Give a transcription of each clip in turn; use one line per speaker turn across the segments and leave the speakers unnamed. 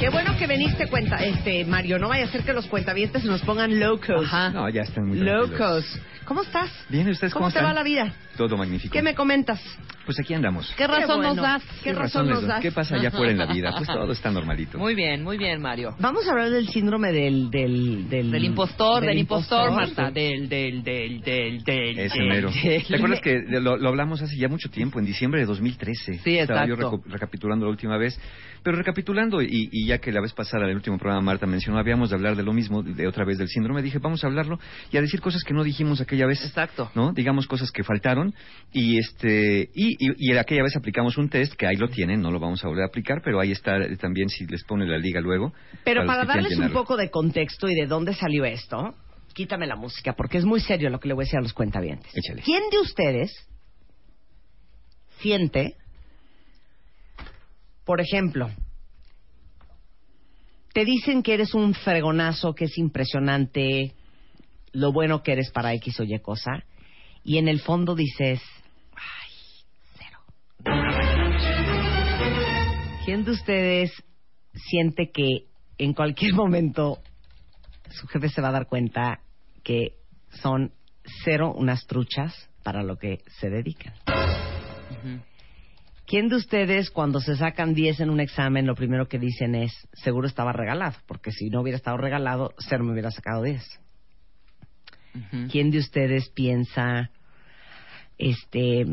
Qué bueno que veniste cuenta, este Mario. No vaya a ser que los cuentavientes se nos pongan locos.
Ajá. No, ya están muy tranquilos.
Locos. ¿Cómo estás?
Bien, ¿y ustedes
¿Cómo,
cómo
te
están?
va la vida?
Todo magnífico.
¿Qué me comentas?
Pues aquí andamos.
¿Qué razón
bueno.
nos das?
¿Qué razón
les
nos das?
¿Qué pasa allá afuera en la vida? Pues todo está normalito.
Muy bien, muy bien, Mario.
Vamos a hablar del síndrome del... Del, del,
Del impostor, del, impostor,
impostor.
Marta. Del, del, del, del, del.
Ese mero.
del-
¿Te acuerdas que lo, lo hablamos hace ya mucho tiempo, en diciembre de 2013?
Sí,
Estaba yo
exacto.
recapitulando la última vez. Pero recapitulando, y, y ya que la vez pasada, en el último programa, Marta mencionó, habíamos de hablar de lo mismo, de otra vez del síndrome, dije, vamos a hablarlo y a decir cosas que no dijimos aquella vez.
Exacto.
¿no? Digamos cosas que faltaron y este y, y, y aquella vez aplicamos un test que ahí lo tienen, no lo vamos a volver a aplicar, pero ahí está eh, también si les pone la liga luego.
Pero para darles un poco de contexto y de dónde salió esto, quítame la música, porque es muy serio lo que le voy a decir a los cuentavientes.
Échale.
¿Quién de ustedes siente, por ejemplo, te dicen que eres un fregonazo, que es impresionante, lo bueno que eres para X o Y cosa, y en el fondo dices, ay, cero. ¿Quién de ustedes siente que en cualquier momento su jefe se va a dar cuenta que son cero unas truchas para lo que se dedican? ¿Quién de ustedes cuando se sacan 10 en un examen lo primero que dicen es seguro estaba regalado? Porque si no hubiera estado regalado, cero me hubiera sacado 10.
Ujú.
¿Quién de ustedes piensa este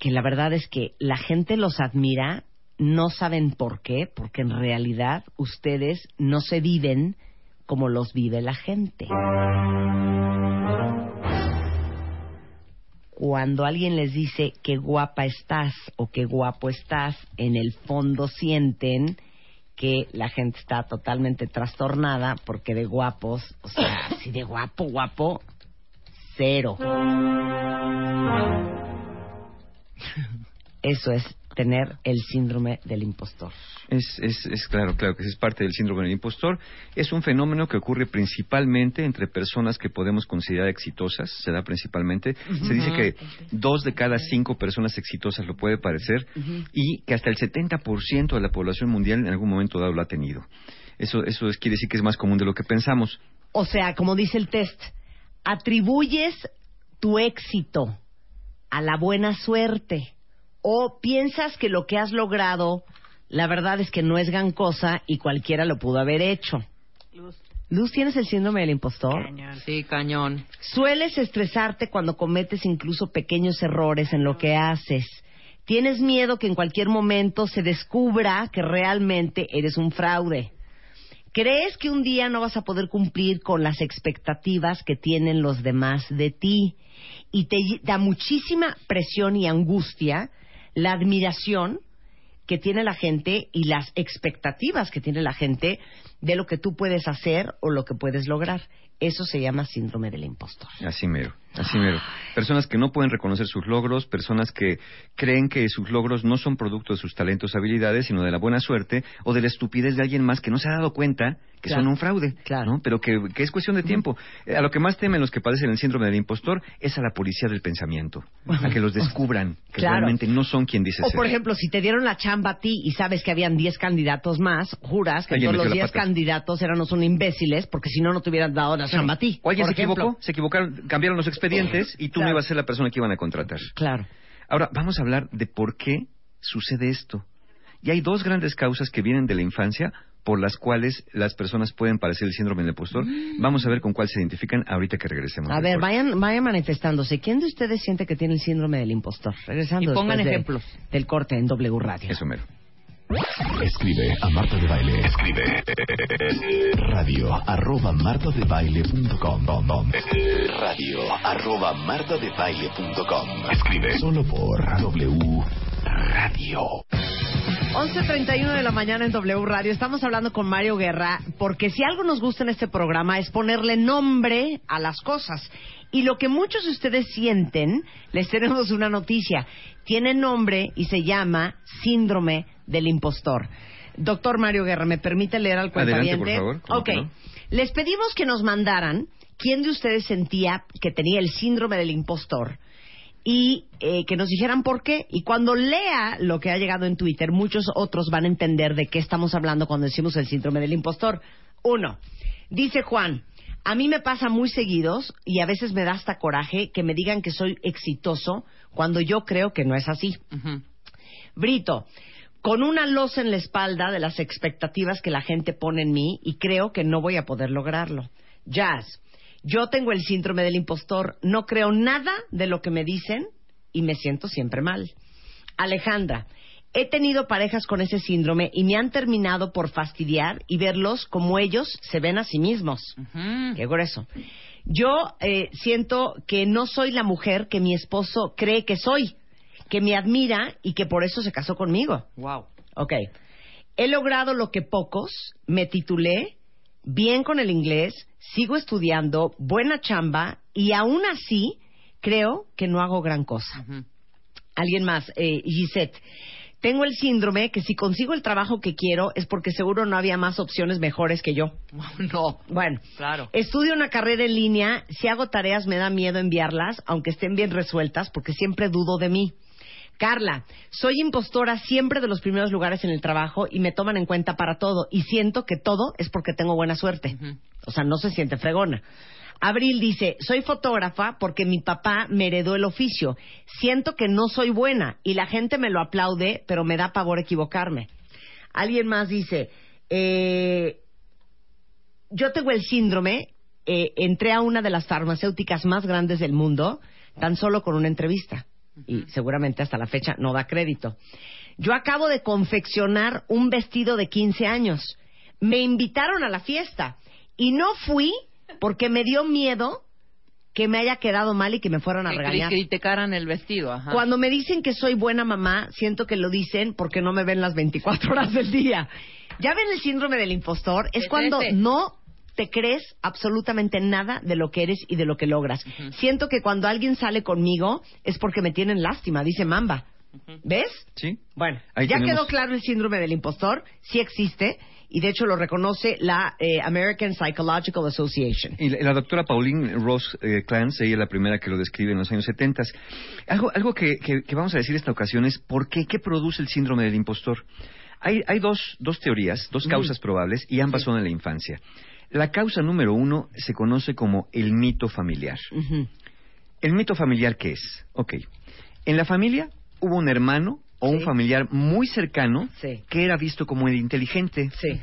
que la verdad es que la gente los admira, no saben por qué, porque en realidad ustedes no se viven como los vive la gente. Cuando alguien les dice qué guapa estás o qué guapo estás, en el fondo sienten que la gente está totalmente trastornada porque de guapos, o sea, así de guapo, guapo, cero. Eso es tener el síndrome del impostor.
Es, es, es claro, claro que es parte del síndrome del impostor. Es un fenómeno que ocurre principalmente entre personas que podemos considerar exitosas, se da principalmente. Se dice que dos de cada cinco personas exitosas lo puede parecer y que hasta el 70% de la población mundial en algún momento dado lo ha tenido. Eso, eso es, quiere decir que es más común de lo que pensamos.
O sea, como dice el test, atribuyes tu éxito a la buena suerte o piensas que lo que has logrado, la verdad es que no es gran cosa y cualquiera lo pudo haber hecho. Luz, ¿tienes el síndrome del impostor?
Sí, cañón.
Sueles estresarte cuando cometes incluso pequeños errores en lo que haces. Tienes miedo que en cualquier momento se descubra que realmente eres un fraude. ¿Crees que un día no vas a poder cumplir con las expectativas que tienen los demás de ti? Y te da muchísima presión y angustia la admiración que tiene la gente y las expectativas que tiene la gente de lo que tú puedes hacer o lo que puedes lograr. Eso se llama síndrome del impostor.
Así mero, así mero. Personas que no pueden reconocer sus logros, personas que creen que sus logros no son producto de sus talentos, habilidades, sino de la buena suerte o de la estupidez de alguien más que no se ha dado cuenta que
Claro.
son un fraude,
Claro.
¿no? Pero que, que es cuestión de tiempo. Eh, A lo que más temen los que padecen el síndrome del impostor es a la policía del pensamiento, a que los descubran, que
Claro.
realmente no son quien dice
O
ser.
por ejemplo, si te dieron la chamba a ti y sabes que habían 10 candidatos más, juras que
Alguien
todos los
metió la
10
pata.
candidatos eran unos imbéciles porque si no, no te hubieran dado la chamba a ti.
O alguien se
ejemplo.
equivocó, se equivocaron, cambiaron los expedientes y tú
Claro.
no ibas a ser la persona que iban a contratar.
Claro.
Ahora, vamos a hablar de por qué sucede esto. Y hay dos grandes causas que vienen de la infancia por las cuales las personas pueden padecer el síndrome del impostor. Vamos a ver con cuál se identifican ahorita que regresemos.
Mm. A ver, vayan, vayan manifestándose. ¿Quién de ustedes siente que tiene el síndrome del impostor? Regresando
Y pongan
de-
ejemplos.
del corte en W Radio.
Eso mero.
Escribe a Marta de Baile. Escribe. Radio arroba martadebaile.com. Radio arroba martadebaile.com. Escribe solo por W Radio.
11.31 de la mañana en W Radio. Estamos hablando con Mario Guerra porque si algo nos gusta en este programa es ponerle nombre a las cosas. Y lo que muchos de ustedes sienten, les tenemos una noticia. Tiene nombre y se llama síndrome del impostor. Doctor Mario Guerra, ¿me permite leer al
Adelante, por favor. ¿Cómo
Ok.
no?
Les pedimos que nos mandaran quién de ustedes sentía que tenía el síndrome del impostor y eh, que nos dijeran por qué. Y cuando lea lo que ha llegado en Twitter, muchos otros van a entender de qué estamos hablando cuando decimos el síndrome del impostor. Uno, dice Juan, a mí me pasa muy seguidos y a veces me da hasta coraje que me digan que soy exitoso cuando yo creo que no es así. Brito, con una losa en la espalda de las expectativas que la gente pone en mí y creo que no voy a poder lograrlo. Jazz, yo tengo el síndrome del impostor, no creo nada de lo que me dicen y me siento siempre mal. Alejandra, he tenido parejas con ese síndrome y me han terminado por fastidiar y verlos como ellos se ven a sí mismos. Qué grueso. Yo eh, siento que no soy la mujer que mi esposo cree que soy, que me admira y que por eso se casó conmigo.
Wow.
Ok. He logrado lo que pocos, me titulé, bien con el inglés, sigo estudiando, buena chamba y aún así creo que no hago gran cosa. Alguien más, eh, Gisette. Tengo el síndrome que si consigo el trabajo que quiero es porque seguro no había más opciones mejores que yo.
No.
Bueno,
Claro.
estudio una carrera en línea. Si hago tareas me da miedo enviarlas, aunque estén bien resueltas, porque siempre dudo de mí. Carla, soy impostora siempre de los primeros lugares en el trabajo y me toman en cuenta para todo. Y siento que todo es porque tengo buena suerte. O sea, no se siente fregona. Abril dice, soy fotógrafa porque mi papá me heredó el oficio. Siento que no soy buena y la gente me lo aplaude, pero me da pavor equivocarme. Alguien más dice, eh, yo tengo el síndrome, eh, entré a una de las farmacéuticas más grandes del mundo tan solo con una entrevista. Y seguramente hasta la fecha no da crédito. Yo acabo de confeccionar un vestido de 15 años. Me invitaron a la fiesta y no fui porque me dio miedo que me haya quedado mal y que me fueran a
Que
regañar.
criticaran el vestido, ajá.
Cuando me dicen que soy buena mamá, siento que lo dicen porque no me ven las 24 horas del día. ¿Ya ven el síndrome del impostor? Es
Es
cuando
ese.
no te crees absolutamente nada de lo que eres y de lo que logras. Siento que cuando alguien sale conmigo es porque me tienen lástima, dice Mamba. ¿Ves?
Sí.
Bueno,
Ahí
ya
tenemos-
quedó claro el síndrome del impostor, sí existe y de hecho lo reconoce la eh, American Psychological Association.
Y la, la doctora Pauline Ross eh, Clance, ella es la primera que lo describe en los años 70. Algo, algo que, que- que vamos a decir esta ocasión es por qué, qué produce el síndrome del impostor. Hay, hay dos, dos teorías, dos causas probables, y ambas son en la infancia. La causa número uno se conoce como el mito familiar. ¿El mito familiar qué es? Ok. En la familia hubo un hermano o un familiar muy cercano
Sí.
que era visto como el inteligente.
Sí.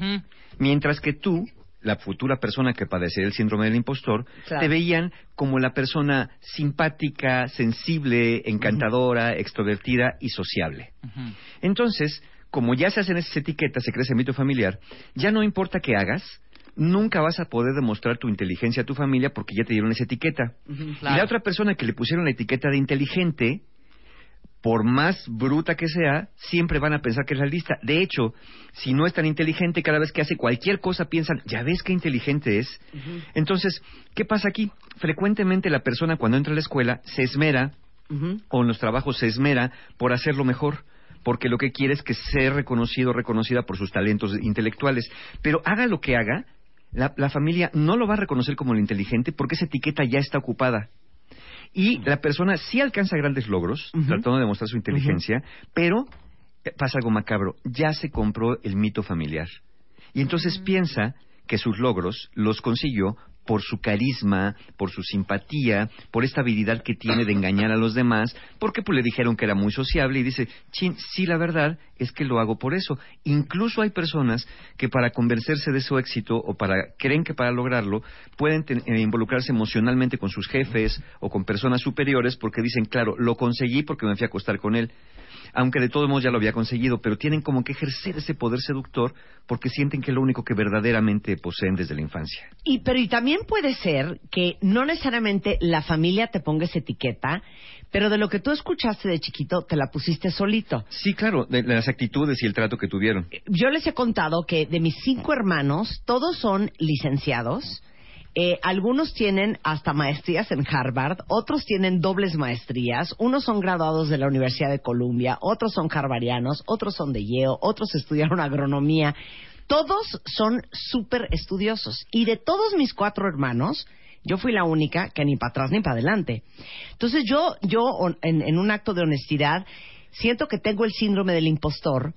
Mientras que tú, la futura persona que padece el síndrome del impostor,
Claro.
te veían como la persona simpática, sensible, encantadora, extrovertida y sociable. Entonces, como ya se hacen esas etiquetas, se crece el mito familiar, ya no importa qué hagas, nunca vas a poder demostrar tu inteligencia a tu familia porque ya te dieron esa etiqueta. Y
Claro.
la otra persona que le pusieron la etiqueta de inteligente, por más bruta que sea, siempre van a pensar que es la lista. De hecho, si no es tan inteligente, cada vez que hace cualquier cosa piensan, ya ves qué inteligente es. Entonces, ¿qué pasa aquí? Frecuentemente la persona cuando entra a la escuela se esmera,
Ujú.
o en los trabajos se esmera por hacerlo mejor. Porque lo que quiere es que sea reconocido, reconocida por sus talentos intelectuales. Pero haga lo que haga, la, la familia no lo va a reconocer como el inteligente porque esa etiqueta ya está ocupada. Y la persona sí alcanza grandes logros,
Ujú.
tratando de demostrar su inteligencia, pero eh, pasa algo macabro, ya se compró el mito familiar. Y entonces piensa que sus logros los consiguió por su carisma, por su simpatía, por esta habilidad que tiene de engañar a los demás, porque pues le dijeron que era muy sociable y dice, chin, sí, la verdad es que lo hago por eso. Incluso hay personas que para convencerse de su éxito o para creen que para lograrlo pueden eh, involucrarse emocionalmente con sus jefes o con personas superiores porque dicen, claro, lo conseguí porque me fui a acostar con él aunque de todos modos ya lo había conseguido, pero tienen como que ejercer ese poder seductor porque sienten que es lo único que verdaderamente poseen desde la infancia.
Y pero y también puede ser que no necesariamente la familia te ponga esa etiqueta, Pero de lo que tú escuchaste de chiquito, te la pusiste solito.
Sí, claro, de, de las actitudes y el trato que tuvieron.
Yo les he contado que de mis cinco hermanos, todos son licenciados. Eh, algunos tienen hasta maestrías en Harvard, otros tienen dobles maestrías, unos son graduados de la Universidad de Columbia, otros son harvarianos, otros son de Yale, otros estudiaron agronomía. Todos son súper estudiosos. Y de todos mis cuatro hermanos, yo fui la única que ni para atrás ni para adelante. Entonces yo, yo en un acto de honestidad, siento que tengo el síndrome del impostor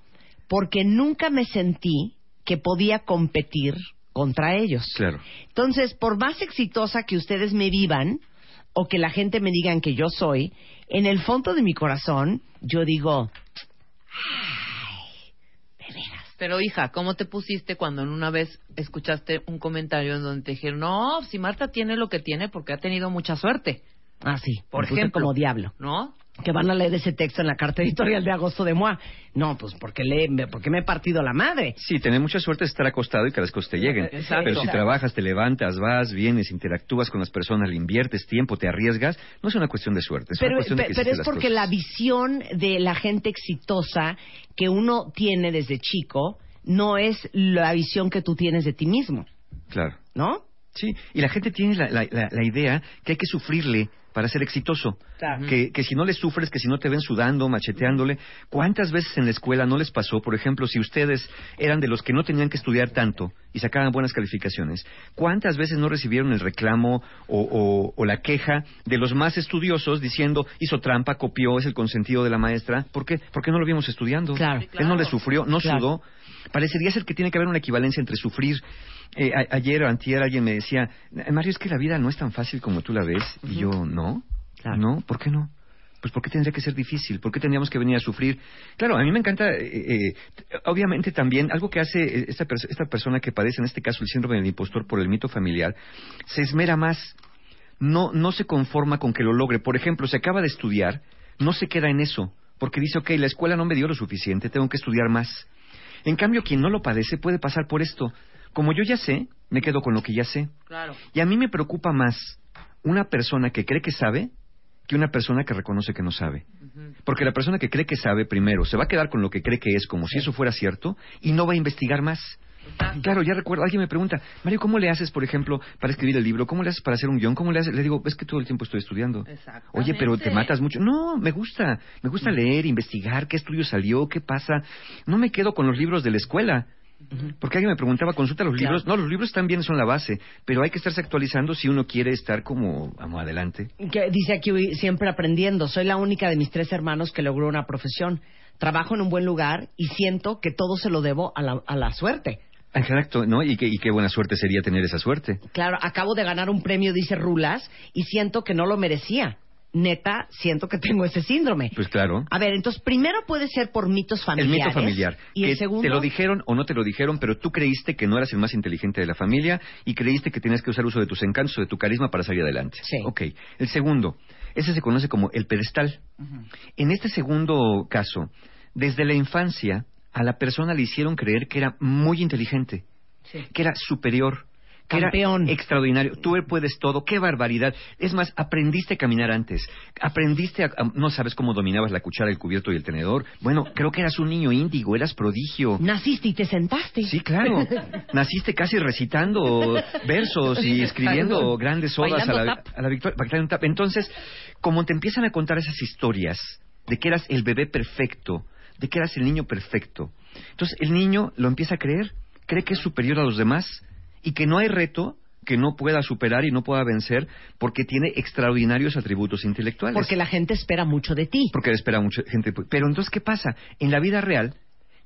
porque nunca me sentí que podía competir contra ellos.
Claro.
Entonces, por más exitosa que ustedes me vivan o que la gente me digan que yo soy, en el fondo de mi corazón yo digo,
Pero hija, ¿cómo te pusiste cuando en una vez escuchaste un comentario en donde te dijeron, no, si Marta tiene lo que tiene porque ha tenido mucha suerte?
ah, sí,
Por ejemplo.
como diablo.
¿No?
Que van a leer ese texto en la carta editorial de agosto de MOA. No, pues porque, le, porque me he partido la madre.
Sí, tener mucha suerte es estar acostado y que las cosas te lleguen.
Exacto.
Pero si trabajas, te levantas, vas, vienes, interactúas con las personas, le inviertes tiempo, te arriesgas, no es una cuestión de suerte, es
Pero,
una cuestión de
pe-
que
pero es porque
cosas.
la visión de la gente exitosa que uno tiene desde chico no es la visión que tú tienes de ti mismo,
Claro.
¿no?
Sí, y la gente tiene la, la- la- la idea que hay que sufrirle para ser exitoso.
Claro.
Que, que si no le sufres, que si no te ven sudando, macheteándole. ¿Cuántas veces en la escuela no les pasó? Por ejemplo, si ustedes eran de los que no tenían que estudiar tanto y sacaban buenas calificaciones, ¿cuántas veces no recibieron el reclamo o, o- o la queja de los más estudiosos diciendo hizo trampa, copió, es el consentido de la maestra? ¿Por qué? Porque no lo vimos estudiando.
Claro.
Sí,
Él no le sufrió, no
Claro.
sudó. Parecería ser que tiene que haber una equivalencia entre sufrir. Eh, a- ayer o antier alguien me decía, Mario, es que la vida no es tan fácil como tú la ves. Y yo, no,
Claro.
no, ¿por qué no? Pues ¿por qué tendría que ser difícil? ¿Por qué tendríamos que venir a sufrir? Claro, a mí me encanta, eh, eh, obviamente también, algo que hace eh, esta, pers- esta persona que padece, en este caso el síndrome del impostor por el mito familiar, se esmera más, no, no se conforma con que lo logre. Por ejemplo, se acaba de estudiar, no se queda en eso, porque dice, ok, la escuela no me dio lo suficiente, tengo que estudiar más. En cambio, quien no lo padece puede pasar por esto. Como yo ya sé, me quedo con lo que ya sé.
Claro.
Y a mí me preocupa más una persona que cree que sabe que una persona que reconoce que no sabe. Porque la persona que cree que sabe primero se va a quedar con lo que cree que es como si eso fuera cierto y no va a investigar más. Claro, ya recuerdo, alguien me pregunta, Mario, ¿cómo le haces, por ejemplo, para escribir el libro? ¿Cómo le haces para hacer un guion? ¿Cómo le haces? Le digo, es que todo el tiempo estoy estudiando. Oye, pero te matas mucho. No, me gusta. Me gusta leer, investigar, qué estudio salió, qué pasa. No me quedo con los libros de la escuela. Porque alguien me preguntaba, consulta los
Claro.
libros. No, los libros también son la base, pero hay que estarse actualizando si uno quiere estar como, como adelante.
Que dice aquí "Uy, siempre aprendiendo. Soy la única de mis tres hermanos que logró una profesión. Trabajo en un buen lugar y siento que todo se lo debo a la, a la suerte.
Exacto, ¿no? Y, qué- y qué buena suerte sería tener esa suerte.
Claro, acabo de ganar un premio, dice Rulas, y siento que no lo merecía. Neta, siento que tengo ese síndrome.
Pues claro.
A ver, entonces primero puede ser por mitos
El
familiares.
mito familiar.
Y el segundo.
Te lo dijeron o no te lo dijeron, pero tú creíste que no eras el más inteligente de la familia y creíste que tenías que usar uso de tus encantos o de tu carisma para salir adelante.
Sí.
Ok. El segundo, ese se conoce como el pedestal. En este segundo caso, desde la infancia, a la persona le hicieron creer que era muy inteligente, que era superior, que
Campeón.
era extraordinario. Tú puedes todo, qué barbaridad. Es más, aprendiste a caminar antes, aprendiste a, a- no sabes cómo dominabas la cuchara, el cubierto y el tenedor. Bueno, creo que eras un niño índigo, eras prodigio.
Naciste y te sentaste.
Sí, claro. Naciste casi recitando versos y escribiendo grandes odas a la, a la victoria. Entonces, como te empiezan a contar esas historias de que eras el bebé perfecto, de que eras el niño perfecto, entonces el niño lo empieza a creer, cree que es superior a los demás y que no hay reto que no pueda superar y no pueda vencer porque tiene extraordinarios atributos intelectuales.
Porque la gente espera mucho de ti.
Porque espera mucha gente. Pero entonces, ¿qué pasa? En la vida real,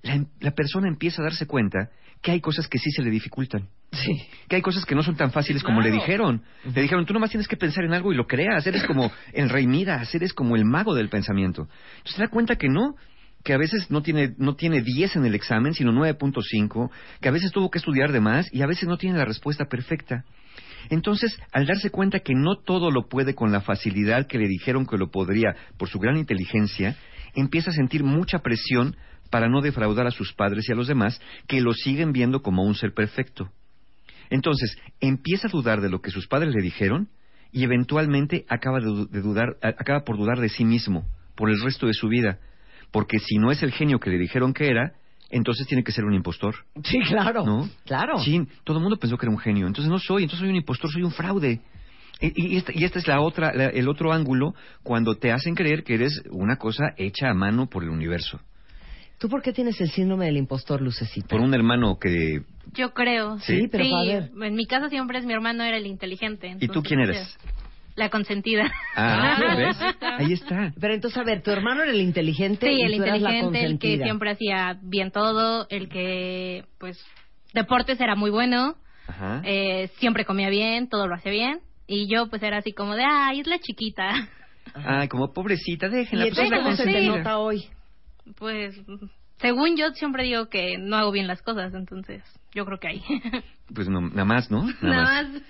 la, la persona empieza a darse cuenta que hay cosas que sí se le dificultan. Que hay cosas que no son tan fáciles como le dijeron. Le dijeron, tú nomás tienes que pensar en algo y lo creas. Eres como el rey Midas, eres como el mago del pensamiento. Entonces se da cuenta que no, que a veces no tiene, no tiene 10 en el examen, sino 9.5, que a veces tuvo que estudiar de más y a veces no tiene la respuesta perfecta. Entonces, al darse cuenta que no todo lo puede con la facilidad que le dijeron que lo podría por su gran inteligencia, empieza a sentir mucha presión para no defraudar a sus padres y a los demás, que lo siguen viendo como un ser perfecto. Entonces, empieza a dudar de lo que sus padres le dijeron y eventualmente acaba, de, du- de dudar, acaba por dudar de sí mismo por el resto de su vida. Porque si no es el genio que le dijeron que era, entonces tiene que ser un impostor.
Sí, claro.
¿No?
Claro.
Sí, todo el mundo pensó que era un genio. Entonces no soy, entonces soy un impostor, soy un fraude. Y, y esta, y esta es la otra, la- el otro ángulo cuando te hacen creer que eres una cosa hecha a mano por el universo.
¿Tú por qué tienes el síndrome del impostor, Lucecita?
Por un hermano que...
Yo creo.
Sí,
pero a ver.
en mi caso siempre es mi hermano era el inteligente.
¿Y tú quién eres?
La consentida.
Ah, ¿ves? Ahí está.
Pero entonces, a ver, tu hermano era el inteligente
Sí,
y
el
tú eras la
inteligente, el que siempre hacía bien todo, el que, pues, deportes era muy bueno,
Ajá.
eh, siempre comía bien, todo lo hacía bien. Y yo, pues, era así como de, ay, es la chiquita.
Ay, como pobrecita,
¿Y
déjenla. pues, es
entonces
la
cómo se te
consentida.
nota hoy?
Pues, según yo, siempre digo que no hago bien las cosas, entonces, yo creo que ahí.
Pues no, nada más, ¿no?
Nada más.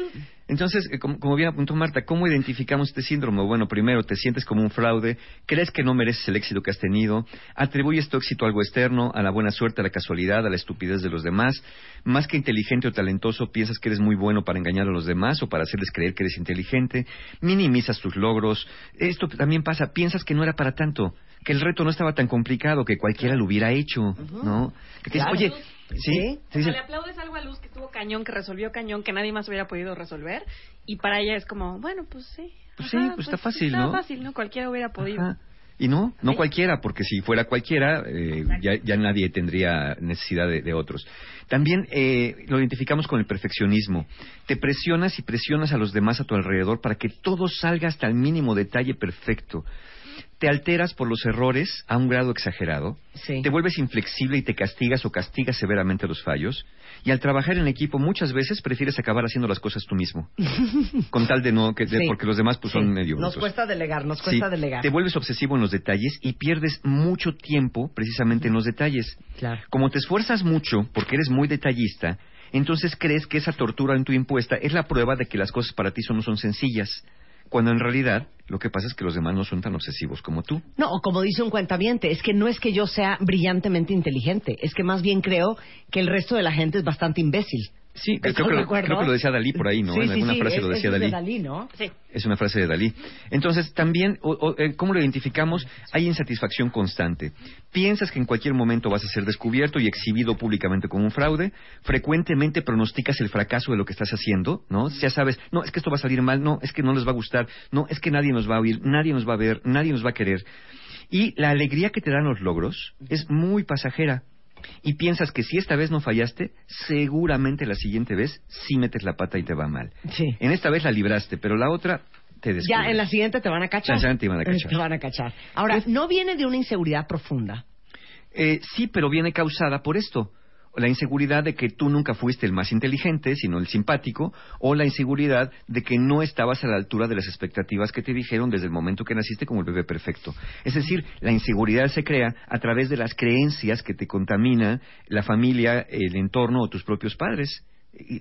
Entonces, eh, como, como bien apuntó Marta, ¿cómo identificamos este síndrome? Bueno, primero, te sientes como un fraude, crees que no mereces el éxito que has tenido, atribuyes tu éxito a algo externo, a la buena suerte, a la casualidad, a la estupidez de los demás. Más que inteligente o talentoso, piensas que eres muy bueno para engañar a los demás o para hacerles creer que eres inteligente, minimizas tus logros. Esto también pasa, piensas que no era para tanto, que el reto no estaba tan complicado, que cualquiera lo hubiera hecho, ¿no? Que te dices, oye, ¿sí?
Sí.
Le aplaudes algo a Luz que estuvo cañón, que resolvió cañón, que nadie más hubiera podido resolver. Y para ella es como, bueno, pues sí.
Pues sí, pues está fácil,
está
¿no?
fácil, ¿no? Cualquiera hubiera podido.
Ajá. Y no, no cualquiera, porque si fuera cualquiera, eh, ya, ya nadie tendría necesidad de, de otros. También eh, lo identificamos con el perfeccionismo. Te presionas y presionas a los demás a tu alrededor para que todo salga hasta el mínimo detalle perfecto. Te alteras por los errores a un grado exagerado.
Sí.
Te vuelves inflexible y te castigas o castigas severamente los fallos. Y al trabajar en equipo muchas veces prefieres acabar haciendo las cosas tú mismo. con tal de no, que, de-
Sí.
porque los demás pues
Sí.
son medio
Nos
brutos.
cuesta delegar, nos cuesta delegar.
Te vuelves obsesivo en los detalles y pierdes mucho tiempo precisamente en los detalles.
Claro.
Como te esfuerzas mucho porque eres muy detallista, entonces crees que esa tortura en tu impuesta es la prueba de que las cosas para ti son- no son sencillas. Cuando en realidad lo que pasa es que los demás no son tan obsesivos como tú.
No, o como dice un cuentaviente, es que no es que yo sea brillantemente inteligente, es que más bien creo que el resto de la gente es bastante imbécil.
Sí, creo
¿Estás
que, lo,
acuerdo?
creo que lo decía Dalí por ahí, ¿no?
Sí,
en alguna
sí,
frase
es-
lo decía
es de
Dalí.
Dalí, ¿no?
Sí.
Es una frase de Dalí. Entonces, también, o- o, eh, ¿cómo lo identificamos? Hay insatisfacción constante. Piensas que en cualquier momento vas a ser descubierto y exhibido públicamente como un fraude. Frecuentemente pronosticas el fracaso de lo que estás haciendo, ¿no? Ya sabes, no, es que esto va a salir mal, no, es que no les va a gustar, no, es que nadie nos va a oír, nadie nos va a ver, nadie nos va a querer. Y la alegría que te dan los logros es muy pasajera. Y piensas que si esta vez no fallaste, seguramente la siguiente vez sí metes la pata y te va mal.
Sí.
En esta vez la libraste, pero la otra te descubres.
Ya en la siguiente te van a cachar.
La siguiente te van a cachar.
Te van a cachar. Ahora, ¿no viene de una inseguridad profunda?
Eh, sí, pero viene causada por esto. La inseguridad de que tú nunca fuiste el más inteligente, sino el simpático, o la inseguridad de que no estabas a la altura de las expectativas que te dijeron desde el momento que naciste como el bebé perfecto. Es decir, la inseguridad se crea a través de las creencias que te contamina la familia, el entorno o tus propios padres.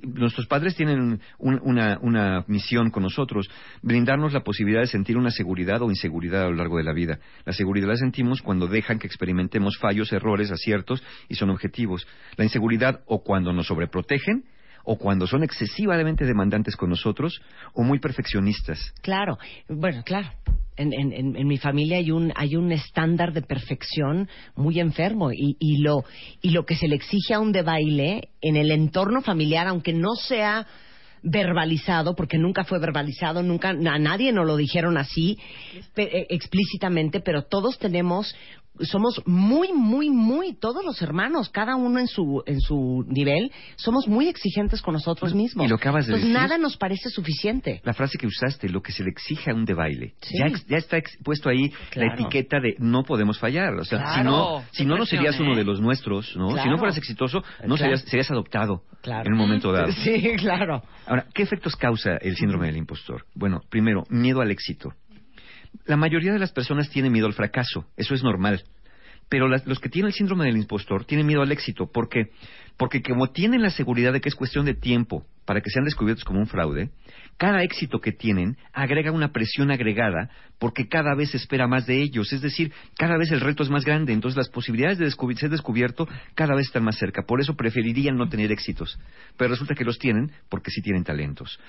Nuestros padres tienen un- una, una misión con nosotros, brindarnos la posibilidad de sentir una seguridad o inseguridad a lo largo de la vida. La seguridad la sentimos cuando dejan que experimentemos fallos, errores, aciertos y son objetivos. La inseguridad o cuando nos sobreprotegen o cuando son excesivamente demandantes con nosotros o muy perfeccionistas.
Claro, bueno, claro. En, en, en, mi familia hay un hay un estándar de perfección muy enfermo y, y lo y lo que se le exige a un de baile en el entorno familiar, aunque no sea verbalizado, porque nunca fue verbalizado, nunca a nadie nos lo dijeron así pe- eh, explícitamente, pero todos tenemos somos muy muy muy todos los hermanos, cada uno en su en su nivel, somos muy exigentes con nosotros mismos.
Y lo acabas de
Entonces,
decir.
nada nos parece suficiente.
La frase que usaste, lo que se le exige a un de baile,
Sí.
ya, ex- ya está ex- puesto ahí
Claro.
la etiqueta de no podemos fallar. O sea, si no, si no, no serías uno
¿eh?
de los nuestros, ¿no? Si no fueras exitoso, no serías, serías adoptado en un momento dado.
Sí, claro.
Ahora, ¿qué efectos causa el síndrome del impostor? Bueno, primero, miedo al éxito. La mayoría de las personas tienen miedo al fracaso, eso es normal. Pero las- los que tienen el síndrome del impostor tienen miedo al éxito. ¿Por qué? Porque como tienen la seguridad de que es cuestión de tiempo para que sean descubiertos como un fraude, cada éxito que tienen agrega una presión agregada porque cada vez se espera más de ellos. Es decir, cada vez el reto es más grande. Entonces las posibilidades de descubrir- ser descubierto cada vez están más cerca. Por eso preferirían no tener éxitos. Pero resulta que los tienen porque sí tienen talentos.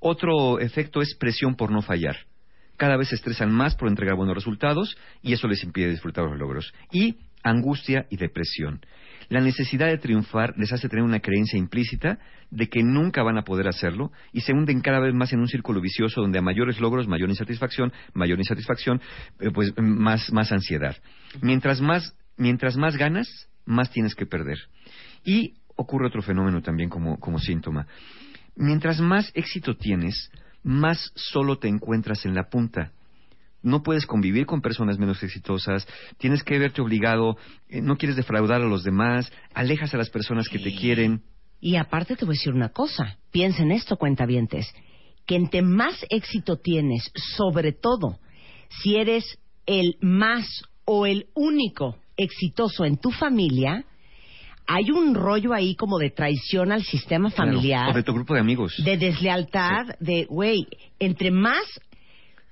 Otro efecto es presión por no fallar. Cada vez se estresan más por entregar buenos resultados y eso les impide disfrutar los logros. Y angustia y depresión. La necesidad de triunfar les hace tener una creencia implícita de que nunca van a poder hacerlo y se hunden cada vez más en un círculo vicioso donde a mayores logros, mayor insatisfacción, mayor insatisfacción, eh, pues más, más ansiedad. Mientras más, mientras más ganas, más tienes que perder. Y ocurre otro fenómeno también como, como síntoma. Mientras más éxito tienes, más solo te encuentras en la punta. No puedes convivir con personas menos exitosas, tienes que verte obligado, eh, no quieres defraudar a los demás, alejas a las personas que te quieren.
Y aparte te voy a decir una cosa, piensa en esto, cuentavientes, que entre más éxito tienes, sobre todo si eres el más o el único exitoso en tu familia, hay un rollo ahí como de traición al sistema
Claro.
familiar,
O de tu grupo de amigos.
de deslealtad, de, güey, entre más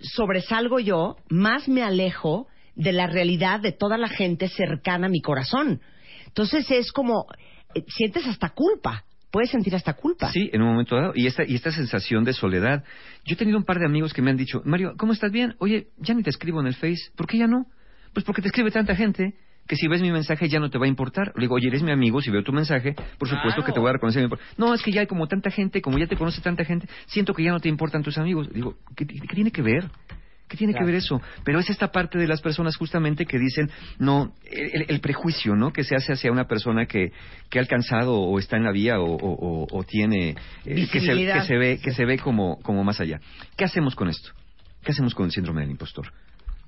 sobresalgo yo, más me alejo de la realidad de toda la gente cercana a mi corazón. Entonces es como, eh, sientes hasta culpa, puedes sentir hasta culpa.
Sí, en un momento dado. Y esta, y esta sensación de soledad. Yo he tenido un par de amigos que me han dicho, Mario, ¿cómo estás bien? Oye, ya ni te escribo en el Face. ¿Por qué ya no? Pues porque te escribe tanta gente que si ves mi mensaje ya no te va a importar. Le digo, oye, eres mi amigo, si veo tu mensaje, por supuesto que te voy a reconocer. No, es que ya hay como tanta gente, como ya te conoce tanta gente, siento que ya no te importan tus amigos. Digo, ¿qué, qué tiene que ver? ¿Qué tiene que ver eso? Pero es esta parte de las personas justamente que dicen, no, el, el prejuicio, ¿no? Que se hace hacia una persona que, que ha alcanzado o está en la vía o, o- o- o tiene, eh, que, se, que se ve, que se ve como, como más allá. ¿Qué hacemos con esto? ¿Qué hacemos con el síndrome del impostor?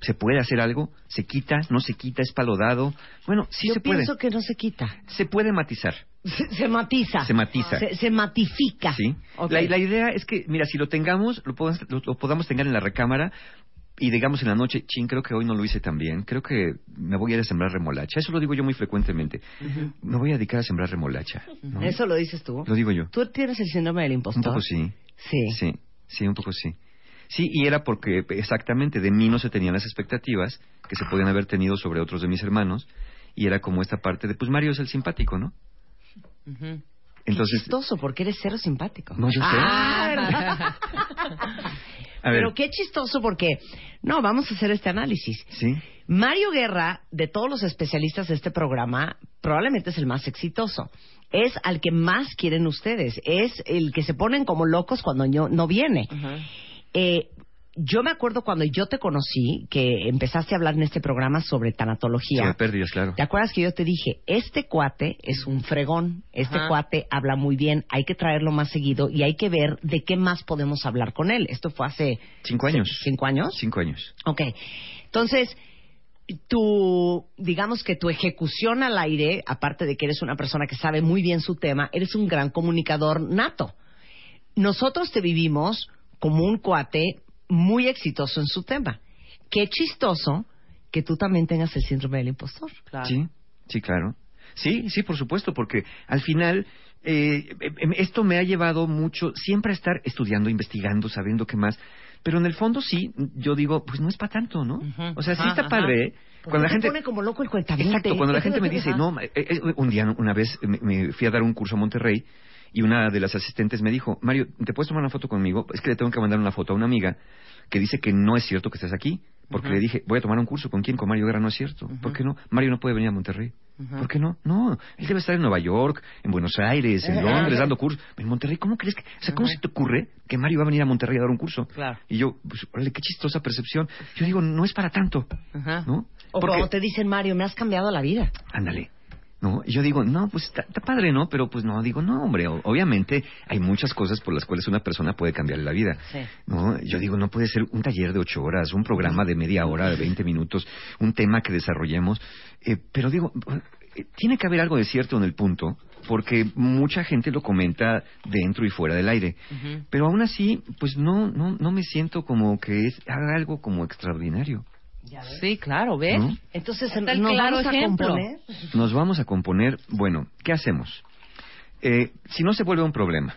¿Se puede hacer algo? ¿Se quita? ¿No se quita? ¿Es palodado? Bueno, sí
Yo
se puede.
pienso que no se quita.
Se puede matizar.
Se, se matiza.
Se matiza.
Se, se matifica.
Sí. La, la idea es que, mira, si lo tengamos, lo, podamos- lo- lo podamos tener en la recámara y digamos en la noche, chin, creo que hoy no lo hice tan bien, creo que me voy a ir a sembrar remolacha. Eso lo digo yo muy frecuentemente. Me voy a dedicar a sembrar remolacha. ¿no?
Eso lo dices tú.
Lo digo yo.
¿Tú tienes el síndrome del
Un
impostor?
poco sí.
Sí.
Sí, sí, un poco sí. Sí, y era porque exactamente de mí no se tenían las expectativas que se podían haber tenido sobre otros de mis hermanos y era como esta parte de, pues Mario es el simpático, ¿no?
Ujú.
Entonces,
chistoso, porque eres cero simpático.
No, yo sé.
Ah, Pero qué chistoso porque, no, vamos a hacer este análisis.
sí,
Mario Guerra, de todos los especialistas de este programa, probablemente es el más exitoso. Es al que más quieren ustedes. Es el que se ponen como locos cuando no, no viene. Eh, yo me acuerdo cuando yo te conocí, que empezaste a hablar en este programa sobre tanatología.
sobre pérdidas, claro.
¿Te acuerdas que yo te dije, este cuate es un fregón, este
Ajá.
cuate habla muy bien, hay que traerlo más seguido y hay que ver de qué más podemos hablar con él? Esto fue hace...
Cinco años.
¿Cinco años?
Cinco años.
Ok. Entonces, tu, digamos que tu ejecución al aire, aparte de que eres una persona que sabe muy bien su tema, eres un gran comunicador nato. Nosotros te vivimos como un cuate muy exitoso en su tema. Qué chistoso que tú también tengas el síndrome del impostor.
Claro.
Sí, sí, claro. Sí, sí, por supuesto, porque al final eh, em, esto me ha llevado mucho siempre a estar estudiando, investigando, sabiendo qué más. Pero en el fondo sí, yo digo, pues no es para tanto, ¿no? O sea, sí está
ajá.
padre. ¿eh? Cuando la
Te
gente
pone como loco el.
Exacto, cuando la gente me dice, no, eh, eh, un día, una vez me, me fui a dar un curso a Monterrey y una de las asistentes me dijo, Mario, ¿te puedes tomar una foto conmigo? Es que le tengo que mandar una foto a una amiga que dice que no es cierto que estés aquí. Porque le dije, voy a tomar un curso. ¿Con quién? Con Mario Guerra. No es cierto. ¿Por qué no? Mario no puede venir a Monterrey. ¿Por qué no? No, él debe estar en Nueva York, en Buenos Aires, en Londres, dando cursos. En Monterrey, ¿cómo crees que...? O sea, ¿cómo se te ocurre que Mario va a venir a Monterrey a dar un curso?
Claro.
Y yo, pues, órale, qué chistosa percepción. Yo digo, no es para tanto,
Ajá.
¿no?
O
Porque-
cuando te dicen, Mario, me has cambiado la vida.
ándale. ¿No? Y yo digo, no, pues está, está padre, ¿no? Pero pues no, digo, no, hombre, o- obviamente hay muchas cosas por las cuales una persona puede cambiarle la vida.
Sí.
¿No? Yo digo, no puede ser un taller de ocho horas, un programa de media hora, de 20 minutos, un tema que desarrollemos. Eh, pero digo, eh, tiene que haber algo de cierto en el punto, porque mucha gente lo comenta dentro y fuera del aire. Pero aún así, pues no, no, no me siento como que es, haga algo como extraordinario.
Sí, claro, ¿ves?
¿No?
Entonces,
Está
nos
claro
vamos a componer.
Nos vamos a componer, bueno, ¿qué hacemos? Eh, si no se vuelve un problema,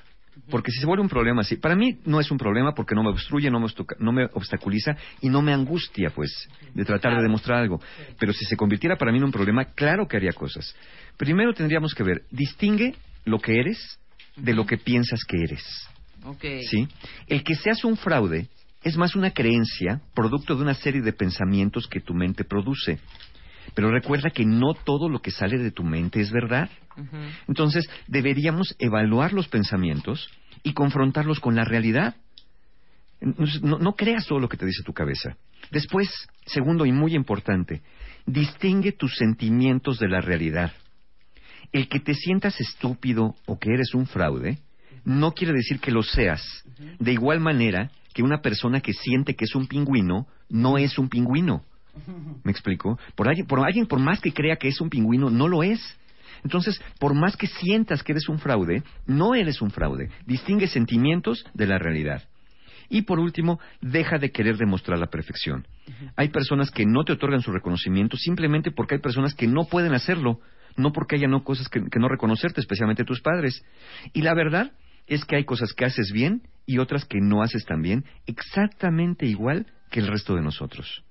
Porque si se vuelve un problema así, para mí no es un problema porque no me obstruye, no me, obstuca- no me obstaculiza y no me angustia, pues, de tratar de demostrar algo. Pero si se convirtiera para mí en un problema, claro que haría cosas. Primero tendríamos que ver, distingue lo que eres de lo que piensas que eres.
Ok.
¿Sí? El que seas un fraude es más una creencia producto de una serie de pensamientos que tu mente produce. Pero recuerda que no todo lo que sale de tu mente es verdad. Entonces, deberíamos evaluar los pensamientos y confrontarlos con la realidad. No, no creas todo lo que te dice tu cabeza. Después, segundo y muy importante, distingue tus sentimientos de la realidad. El que te sientas estúpido o que eres un fraude no quiere decir que lo seas. De igual manera que una persona que siente que es un pingüino no es un pingüino. ¿Me explico? Por alguien, por alguien, por más que crea que es un pingüino, no lo es. Entonces, por más que sientas que eres un fraude, no eres un fraude. Distingue sentimientos de la realidad. Y por último, deja de querer demostrar la perfección. Hay personas que no te otorgan su reconocimiento simplemente porque hay personas que no pueden hacerlo, no porque haya no cosas que, que no reconocerte, especialmente tus padres. Y la verdad es que hay cosas que haces bien y otras que no haces tan bien, exactamente igual que el resto de nosotros.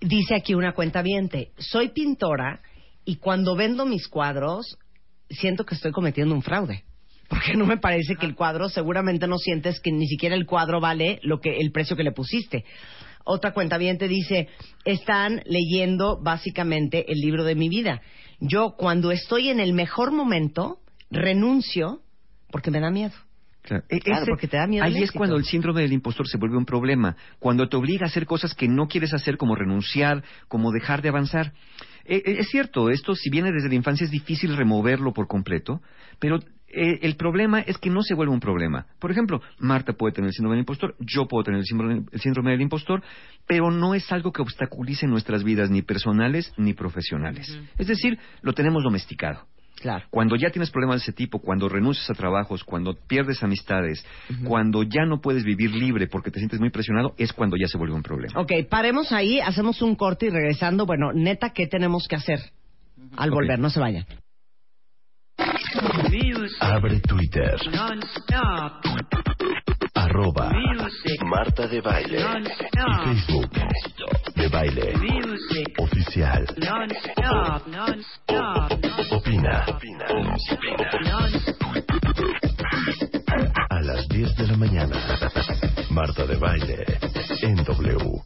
Dice aquí una cuenta soy pintora y cuando vendo mis cuadros siento que estoy cometiendo un fraude. Porque no me parece que el cuadro, seguramente no sientes que ni siquiera el cuadro vale lo que el precio que le pusiste. Otra cuenta dice, están leyendo básicamente el libro de mi vida. Yo cuando estoy en el mejor momento renuncio porque me da miedo.
Claro, E-
Claro,
ese-
porque te da miedo
Ahí es cuando el síndrome del impostor se vuelve un problema, cuando te obliga a hacer cosas que no quieres hacer, como renunciar, como dejar de avanzar. Eh, eh, es cierto, esto si viene desde la infancia es difícil removerlo por completo, pero eh, el problema es que no se vuelve un problema. Por ejemplo, Marta puede tener el síndrome del impostor, yo puedo tener el síndrome, el síndrome del impostor, pero no es algo que obstaculice nuestras vidas ni personales ni profesionales. Es decir, lo tenemos domesticado.
Claro.
Cuando ya tienes problemas de ese tipo, cuando renuncias a trabajos, cuando pierdes amistades, cuando ya no puedes vivir libre porque te sientes muy presionado, es cuando ya se vuelve un problema.
Ok, paremos ahí, hacemos un corte y regresando, bueno, neta, ¿qué tenemos que hacer al volver? No se vayan.
Abre Twitter. Arroba Marta de Baile. Y Facebook. De Baile. Oficial. Opina. A las 10 de la mañana. Marta de Baile. En W.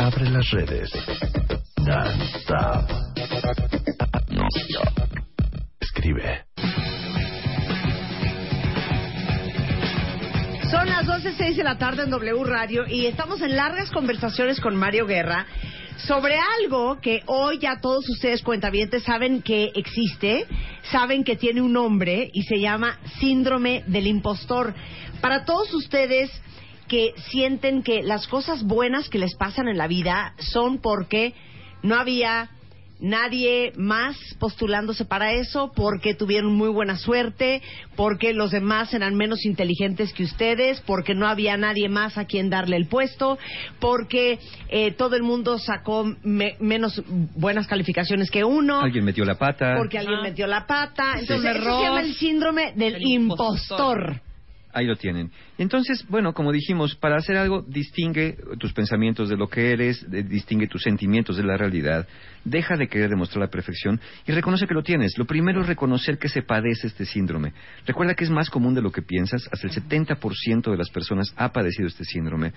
Abre las redes. Non-stop. Escribe.
Las 12.06 de la tarde en W Radio y estamos en largas conversaciones con Mario Guerra sobre algo que hoy ya todos ustedes cuentavientes saben que existe, saben que tiene un nombre y se llama síndrome del impostor. Para todos ustedes que sienten que las cosas buenas que les pasan en la vida son porque no había nadie más postulándose para eso porque tuvieron muy buena suerte, porque los demás eran menos inteligentes que ustedes, porque no había nadie más a quien darle el puesto, porque eh, todo el mundo sacó me- menos buenas calificaciones que uno,
Alguien metió la pata.
porque alguien metió la pata. Entonces, eso se llama el síndrome del impostor.
Ahí lo tienen. Entonces, bueno, como dijimos, para hacer algo, distingue tus pensamientos de lo que eres, distingue tus sentimientos de la realidad, deja de querer demostrar la perfección y reconoce que lo tienes. Lo primero es reconocer que se padece este síndrome. Recuerda que es más común de lo que piensas, hasta el 70% de las personas ha padecido este síndrome.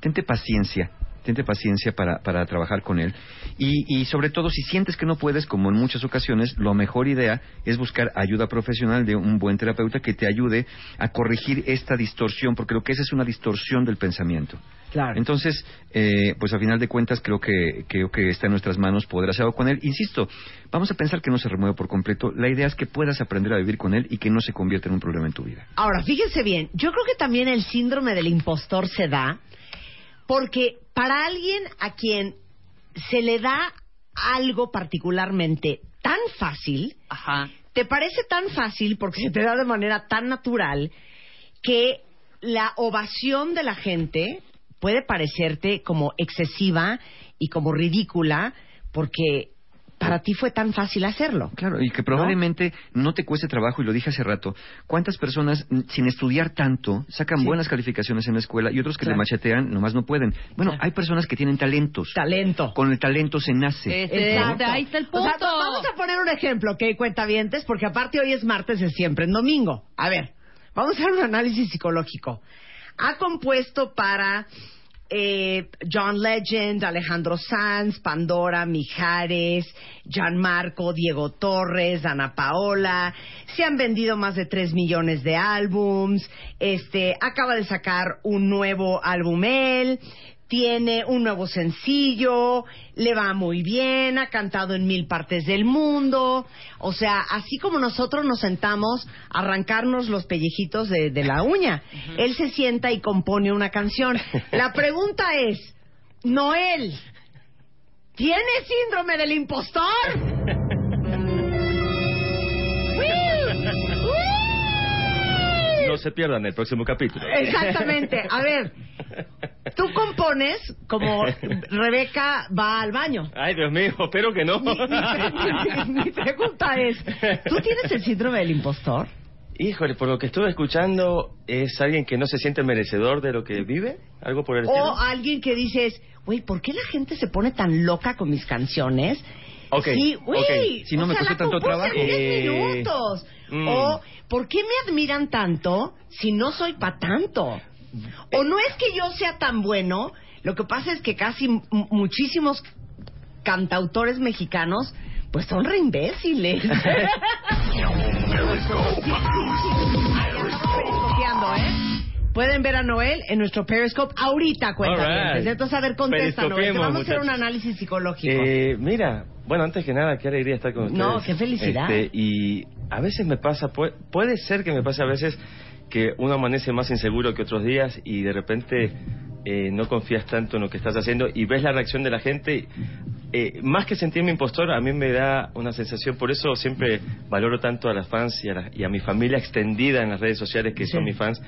Tente paciencia, tente paciencia para, para trabajar con él. Y, y sobre todo, si sientes que no puedes, como en muchas ocasiones, la mejor idea es buscar ayuda profesional de un buen terapeuta que te ayude a corregir esta distorsión, porque lo que es es una distorsión del pensamiento.
Claro.
Entonces, eh, pues a final de cuentas creo que, creo que está en nuestras manos poder hacer algo con él. Insisto, vamos a pensar que no se remueve por completo. La idea es que puedas aprender a vivir con él y que no se convierta en un problema en tu vida.
Ahora, fíjense bien, yo creo que también el síndrome del impostor se da porque para alguien a quien se le da algo particularmente tan fácil,
Ajá.
te parece tan fácil porque se te da de manera tan natural que la ovación de la gente puede parecerte como excesiva y como ridícula porque para ti fue tan fácil hacerlo.
Claro, y que probablemente ¿no? te cueste trabajo, y lo dije hace rato, ¿cuántas personas sin estudiar tanto sacan buenas calificaciones en la escuela y otros que
Claro.
le machetean nomás no pueden? Bueno, hay personas que tienen talentos.
Talento.
Con el talento se nace.
Exacto.
ahí está el
O sea,
punto.
vamos a poner un ejemplo, ¿ok? Cuentavientes, porque aparte hoy es martes de siempre, en domingo. A ver, vamos a hacer un análisis psicológico. Ha compuesto para eh, John Legend, Alejandro Sanz, Pandora, Mijares, Gianmarco, Diego Torres, Ana Paola. Se han vendido más de 3 millones de álbums. Este, acaba de sacar un nuevo álbum él tiene un nuevo sencillo, le va muy bien, ha cantado en mil partes del mundo. O sea, así como nosotros nos sentamos a arrancarnos los pellejitos de, de la uña, él se sienta y compone una canción. La pregunta es, Noel, ¿tiene síndrome del impostor?
No se pierdan el próximo capítulo.
Exactamente. A ver, tú compones como Rebeca va al baño.
Ay, Dios mío, espero que no.
Mi, mi- mi pregunta es, ¿tú tienes el síndrome del impostor?
Híjole, por lo que estuve escuchando, ¿es alguien que no se siente merecedor de lo que vive? ¿Algo por el
O
estilo?
alguien que dices, güey, ¿por qué la gente se pone tan loca con mis canciones?
Ok,
Sí, güey.
ok.
Si no
o
me
sea,
costó tanto
en
trabajo.
10
Eh,
minutos.
mm.
O, ¿por qué me admiran tanto si no soy pa' tanto? O no es que yo sea tan bueno, lo que pasa es que casi muchísimos cantautores mexicanos, pues son re imbéciles. ¿eh? Pueden ver a Noel en nuestro Periscope ahorita, cuenta
right.
Entonces, a ver, contesta, Noel. Te vamos a hacer un análisis psicológico.
Eh, mira, bueno, antes que nada, qué alegría estar con ustedes.
No, qué felicidad.
Este, y a veces me pasa, puede, puede ser que me pase a veces que uno amanece más inseguro que otros días y de repente eh, no confías tanto en lo que estás haciendo y ves la reacción de la gente. eh, más que sentirme impostor, a mí me da una sensación, por eso siempre valoro tanto a las fans y a, la- y a mi familia extendida en las redes sociales que son mis fans,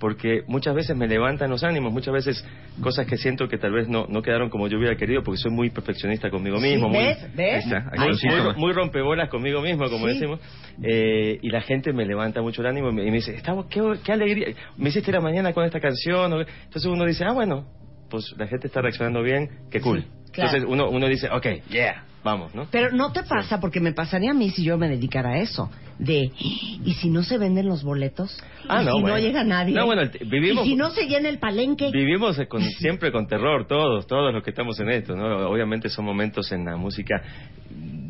porque muchas veces me levantan los ánimos, muchas veces cosas que siento que tal vez no, no quedaron como yo hubiera querido, porque soy muy perfeccionista conmigo mismo, muy,
¿Ves? ¿Ves?
Está,
muy, muy rompebolas conmigo mismo, como
Sí.
decimos, eh, y la gente me levanta mucho el ánimo y me, y me dice, "Está- qué, qué alegría, me hiciste la mañana con esta canción, entonces uno dice, ah, bueno, pues la gente está reaccionando bien, qué cool.
claro.
Entonces uno, uno dice, ok, yeah, vamos, ¿no?
Pero no te pasa, porque me pasaría a mí si yo me dedicara a eso. De, ¿y si no se venden los boletos?
Ah,
¿Y
no,
si
bueno.
no llega nadie?
No, bueno, el- vivimos-
¿Y si no se llena el palenque?
Vivimos eh, con- siempre con terror, todos, todos los que estamos en esto, ¿no? Obviamente son momentos en la música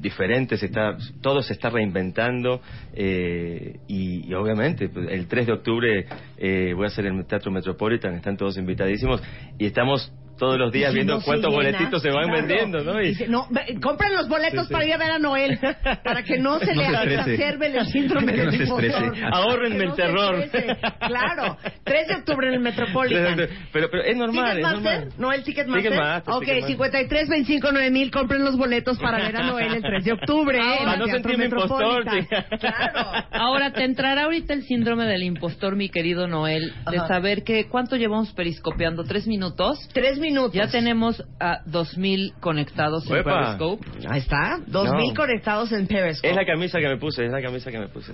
diferentes, está, todo se está reinventando eh, y, y obviamente pues, el 3 de octubre eh, voy a hacer el Teatro Metropolitan, están todos invitadísimos y estamos todos los días viendo
no
cuántos
llena,
boletitos se van
claro.
vendiendo, ¿no? Y-
Dice, no, compren los boletos
Sí, sí.
para ir a ver a Noel, para que no se
No
le exacerbe el síndrome
Que
del
no se estrese.
Ahórrenme el terror.
Claro, 3 de octubre en el Metropolitan.
Pero, pero es normal, es normal.
¿No el Ticketmaster?
Ticketmaster,
ok,
Ticketmaster.
53 25 9000 compren los boletos para ver a Noel el 3 de octubre. el
no sentirme impostor.
Claro.
Ahora, te entrará ahorita el síndrome del impostor, mi querido Noel, de
Ajá.
saber que cuánto llevamos periscopeando, tres minutos.
Tres minutos.
Ya tenemos a dos mil conectados en
Uepa.
Periscope.
Ahí está, 2000
No.
conectados en Periscope.
Es la camisa que me puse, es la camisa que me puse.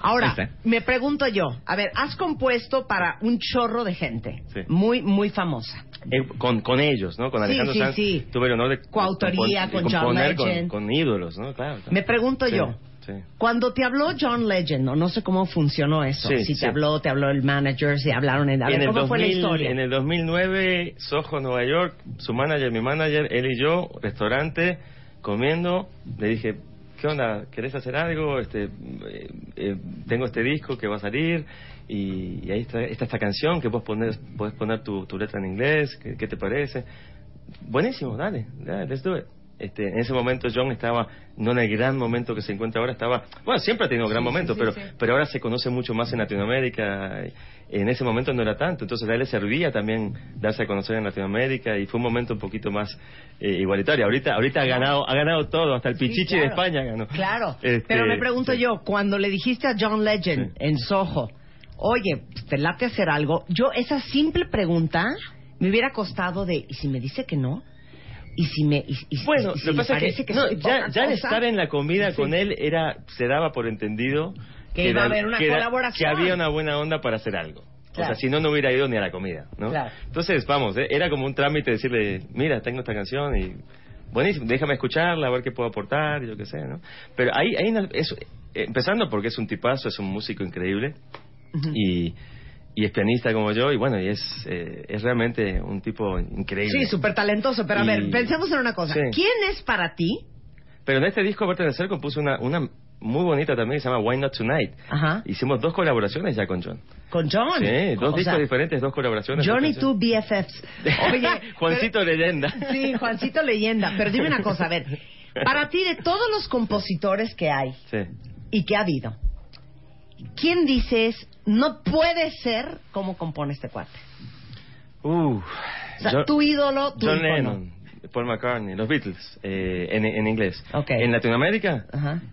Ahora, me pregunto yo, a ver, has compuesto para un chorro de gente,
Sí.
muy, muy famosa.
Eh, con, con ellos, ¿no? Con Alejandro
sí,
Sanz.
sí.
Tuve el honor de
Coautoría con
de
John
componer con,
Legend.
con ídolos, ¿no? Claro. claro.
Me pregunto
Sí,
yo,
sí.
cuando te habló John Legend, o no sé cómo funcionó eso,
Sí,
si
sí.
te habló, te habló el manager, si hablaron en... A ver,
En el,
¿cómo fue la
2000
historia?
en el 2009, Soho, Nueva York, su manager, mi manager, él y yo, restaurante, comiendo, le dije, ¿qué onda? ¿Querés hacer algo? Este, eh, eh, tengo este disco que va a salir y, y ahí está, está esta canción que vos poner, podés poner tu, tu letra en inglés, ¿qué, qué te parece? Buenísimo, dale, dale, let's do it. Este, en ese momento John estaba, no en el gran momento que se encuentra ahora, estaba, bueno, siempre ha tenido gran momento, pero, pero ahora se conoce mucho más en Latinoamérica. En ese momento no era tanto, entonces a él le servía también darse a conocer en Latinoamérica y fue un momento un poquito más eh, igualitario. Ahorita, ahorita ha ganado, ha ganado todo, hasta el Pichichi
claro.
de España ganó.
Claro,
Este,
pero me pregunto yo, cuando le dijiste a John Legend en Soho, oye, ¿te late hacer algo? Yo esa simple pregunta me hubiera costado de, ¿y si me dice que no? Y si me. Y, y-
Bueno,
y si
lo que
me
pasa es
parece
que,
que,
no, ya, ya al estar en la comida
Sí.
con él era se daba por entendido
Que iba a haber una
que
colaboración.
que había una buena onda para hacer algo. O sea, si no, no hubiera ido ni a la comida, ¿no?
Claro.
Entonces, vamos, eh, era como un trámite decirle, mira, tengo esta canción y buenísimo, déjame escucharla, a ver qué puedo aportar, yo qué sé, ¿no? Pero ahí, ahí es- eh, empezando porque es un tipazo, es un músico increíble y, y es pianista como yo y bueno, y es, eh, es realmente un tipo increíble.
Sí, súper talentoso. Pero a
Y-
ver, pensemos en una cosa.
Sí.
¿Quién es para ti?
Pero en este disco, aparte de hacer, compuso una, una muy bonita también que se llama Why Not Tonight.
Ajá.
Hicimos dos colaboraciones ya con John.
Con John.
Sí, dos
O
discos
sea,
diferentes, dos colaboraciones.
John y tú BFFs. Oye,
Juancito Leyenda.
pero- sí, Juancito leyenda. Pero dime una cosa, a ver. Para ti, de todos los compositores que hay
Sí.
y que ha habido, ¿quién dices no puede ser como compone este cuate?
Uh,
O sea, tu ídolo, tu
John
ícono.
Lennon, Paul McCartney, los Beatles, eh, en, en inglés.
Ok.
En Latinoamérica,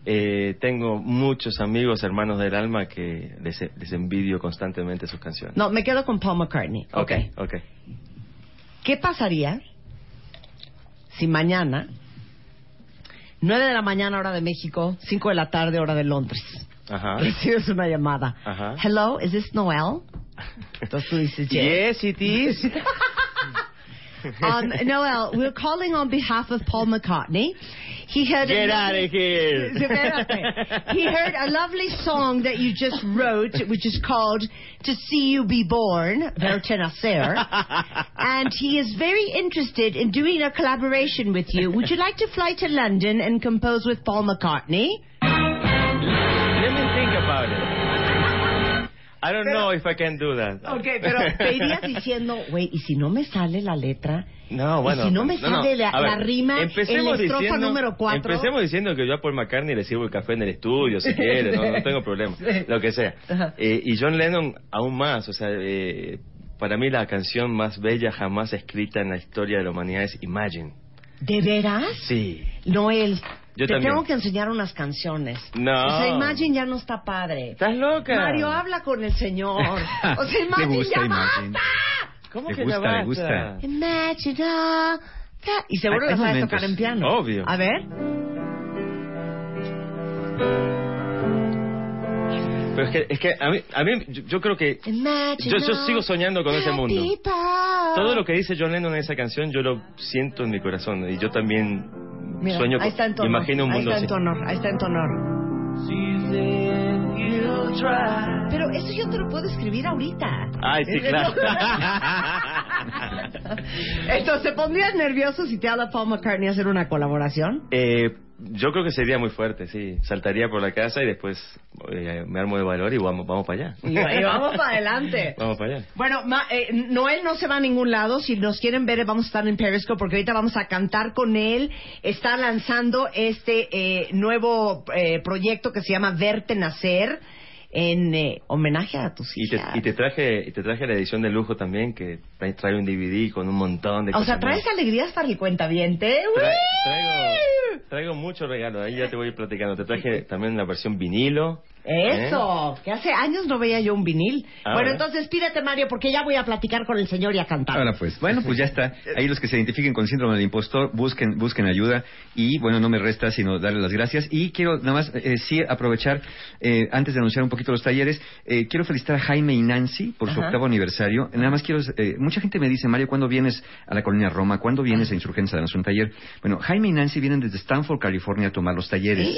eh, tengo muchos amigos, hermanos del alma, que les, les envidio constantemente sus canciones.
No, me quedo con Paul McCartney.
Ok, ok.
¿Qué pasaría si mañana, 9 de la mañana hora de México, 5 de la tarde hora de Londres,
Ajá.
recibes una llamada?
Ajá.
Hello, is this Noel? Entonces tú dices, yes.
Yes, it is.
Um, Noel, we're calling on behalf of Paul McCartney. He heard
Get
a
out of here.
He heard a lovely song that you just wrote, which is called "To See You Be Born," Verta Nasser, and he is very interested in doing a collaboration with you. Would you like to fly to London and compose with Paul McCartney?
Let me think about it. I don't know if I can do that.
Okay, pero te irías diciendo, güey, ¿y si no me sale la letra?
No, bueno.
¿Y si no me
no, no.
sale la,
A ver,
la rima en la estrofa número 4?
Empecemos diciendo que yo a Paul McCartney le sirvo el café en el estudio, si quiere, no, no tengo problema, lo que sea. Eh, y John Lennon aún más, o sea, eh, para mí la canción más bella jamás escrita en la historia de la humanidad es Imagine.
¿De veras?
Sí.
Noel,
Yo
te
también.
tengo que enseñar unas canciones.
No.
O sea, Imagine ya no está padre.
¿Estás loca?
Mario, habla con el señor. O sea, Imagine
gusta
ya
Imagine.
basta.
¿Cómo
Le
que
gusta,
ya
le gusta.
Imagine all that. Y seguro
Hay- hay
sabes
momentos.
tocar en piano.
Obvio.
A ver.
Pero es que, es que a mí, a mí yo, yo creo que Yo- yo sigo soñando con ese mundo. todo lo que dice John Lennon en esa canción yo lo siento en mi corazón y yo también
Mira,
sueño
ahí está en tu honor.
imagino un
Ahí
mundo
está en
así.
tu honor. Ahí está en tu honor. Pero eso yo te lo puedo escribir ahorita.
Ay, sí, claro.
Entonces, ¿te pondrías nervioso si te habla Paul McCartney a hacer una colaboración?
Eh, yo creo que sería muy fuerte, sí. Saltaría por la casa y después eh, me armo de valor y vamos, vamos para allá.
Y, y vamos para adelante.
Vamos para allá.
Bueno, ma- eh, Noel no se va a ningún lado. Si nos quieren ver, vamos a estar en Periscope porque ahorita vamos a cantar con él. Está lanzando este eh, nuevo eh, proyecto que se llama Verte Nacer en eh, homenaje a tus
Y te,
hijas.
y te traje y te traje la edición de lujo también que trae, un DVD con un montón de
o
cosas.
sea, traes
nuevas.
alegrías para el cuentaviente.
Tra- traigo, traigo muchos regalos, ahí ya te voy platicando. Te traje también la versión vinilo.
Eso, que hace años no veía yo un vinil.
Ah,
bueno, entonces pídete, Mario, porque ya voy a platicar con el señor y a cantar.
Ahora pues, bueno, pues ya está. Ahí los que se identifiquen con síndrome del impostor, busquen, busquen ayuda y bueno, no me resta sino darle las gracias y quiero nada más eh, sí aprovechar eh, antes de anunciar un poquito los talleres, eh, quiero felicitar a Jaime y Nancy por su
Ajá.
octavo aniversario. Nada más quiero, eh, mucha gente me dice, Mario, ¿cuándo vienes a la colonia Roma? ¿Cuándo vienes a Insurgencia a darnos un taller? Bueno, Jaime y Nancy vienen desde Stanford, California a tomar los talleres.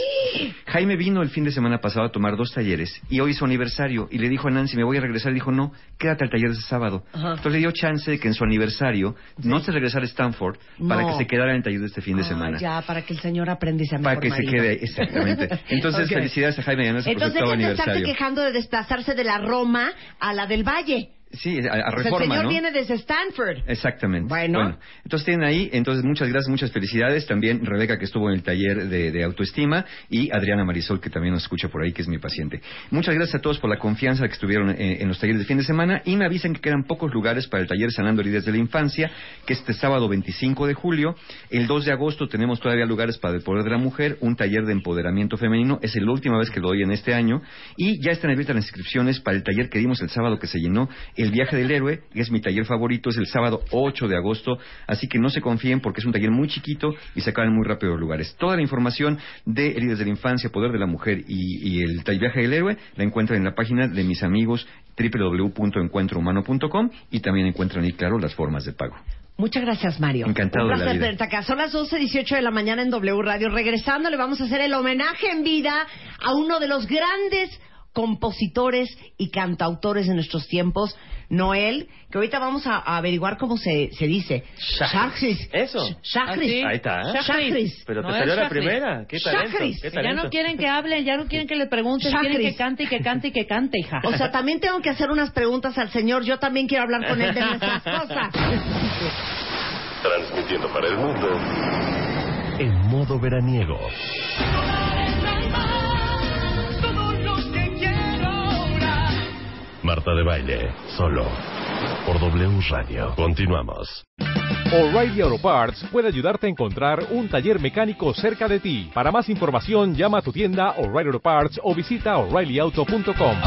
Jaime vino el fin de semana pasado a tomar dos talleres y hoy es su aniversario y le dijo a Nancy, me voy a regresar. Y dijo, no, quédate al taller ese sábado.
Ajá.
Entonces le dio chance de que en su aniversario no se regresara a Stanford para
No.
que se quedara en el taller de este fin de
Ah,
semana.
ya, para que el señor aprenda y sea
Para que se quede, exactamente. Entonces,
Ok.
felicidades a Jaime
Entonces estarte
aniversario.
quejando de desplazarse de la Roma a la del Valle.
Sí, a, a
O sea, el
reforma,
señor
¿no?
viene desde Stanford.
Exactamente.
Bueno.
entonces tienen ahí, entonces muchas gracias, muchas felicidades. También Rebeca que estuvo en el taller de, de autoestima y Adriana Marisol que también nos escucha por ahí, que es mi paciente. Muchas gracias a todos por la confianza que estuvieron en, en los talleres de fin de semana y me avisan que quedan pocos lugares para el taller Sanando Heridas de la Infancia, que este sábado 25 de julio. El 2 de agosto tenemos todavía lugares para el poder de la mujer, un taller de empoderamiento femenino. Es la última vez que lo doy en este año y ya están abiertas las inscripciones para el taller que dimos el sábado que se llenó El viaje del héroe es mi taller favorito, es el sábado 8 de agosto, así que no se confíen porque es un taller muy chiquito y se acaban muy rápido los lugares. Toda la información de Heridas de la Infancia, Poder de la Mujer y, y el viaje del héroe la encuentran en la página de mis amigos www.encuentrohumano.com y también encuentran ahí, claro, las formas de pago.
Muchas gracias, Mario.
Encantado
Un
de la
placer
vida.
tenerte acá. Son las 12.18 de la mañana en W Radio. Regresando, le vamos a hacer el homenaje en vida a uno de los grandes compositores y cantautores de nuestros tiempos, Noel, que ahorita vamos a, a averiguar cómo se, se dice. Shachris.
Eso.
Shachris.
Ahí está. ¿eh?
Shachris.
Pero te
No es
salió la
Shachris.
primera. ¿Qué talento?
Shachris.
¿Qué
Ya
talento?
no quieren que hablen, ya no quieren que le pregunten, quieren que cante y que cante y que cante, hija.
O sea, también tengo que hacer unas preguntas al señor. Yo también quiero hablar con él de nuestras cosas.
Transmitiendo para el mundo en modo veraniego. Marta de Baile, solo por W Radio. Continuamos.
O'Reilly Auto Parts puede ayudarte a encontrar un taller mecánico cerca de ti. Para más información, llama a tu tienda O'Reilly Auto Parts o visita oreillyauto.com.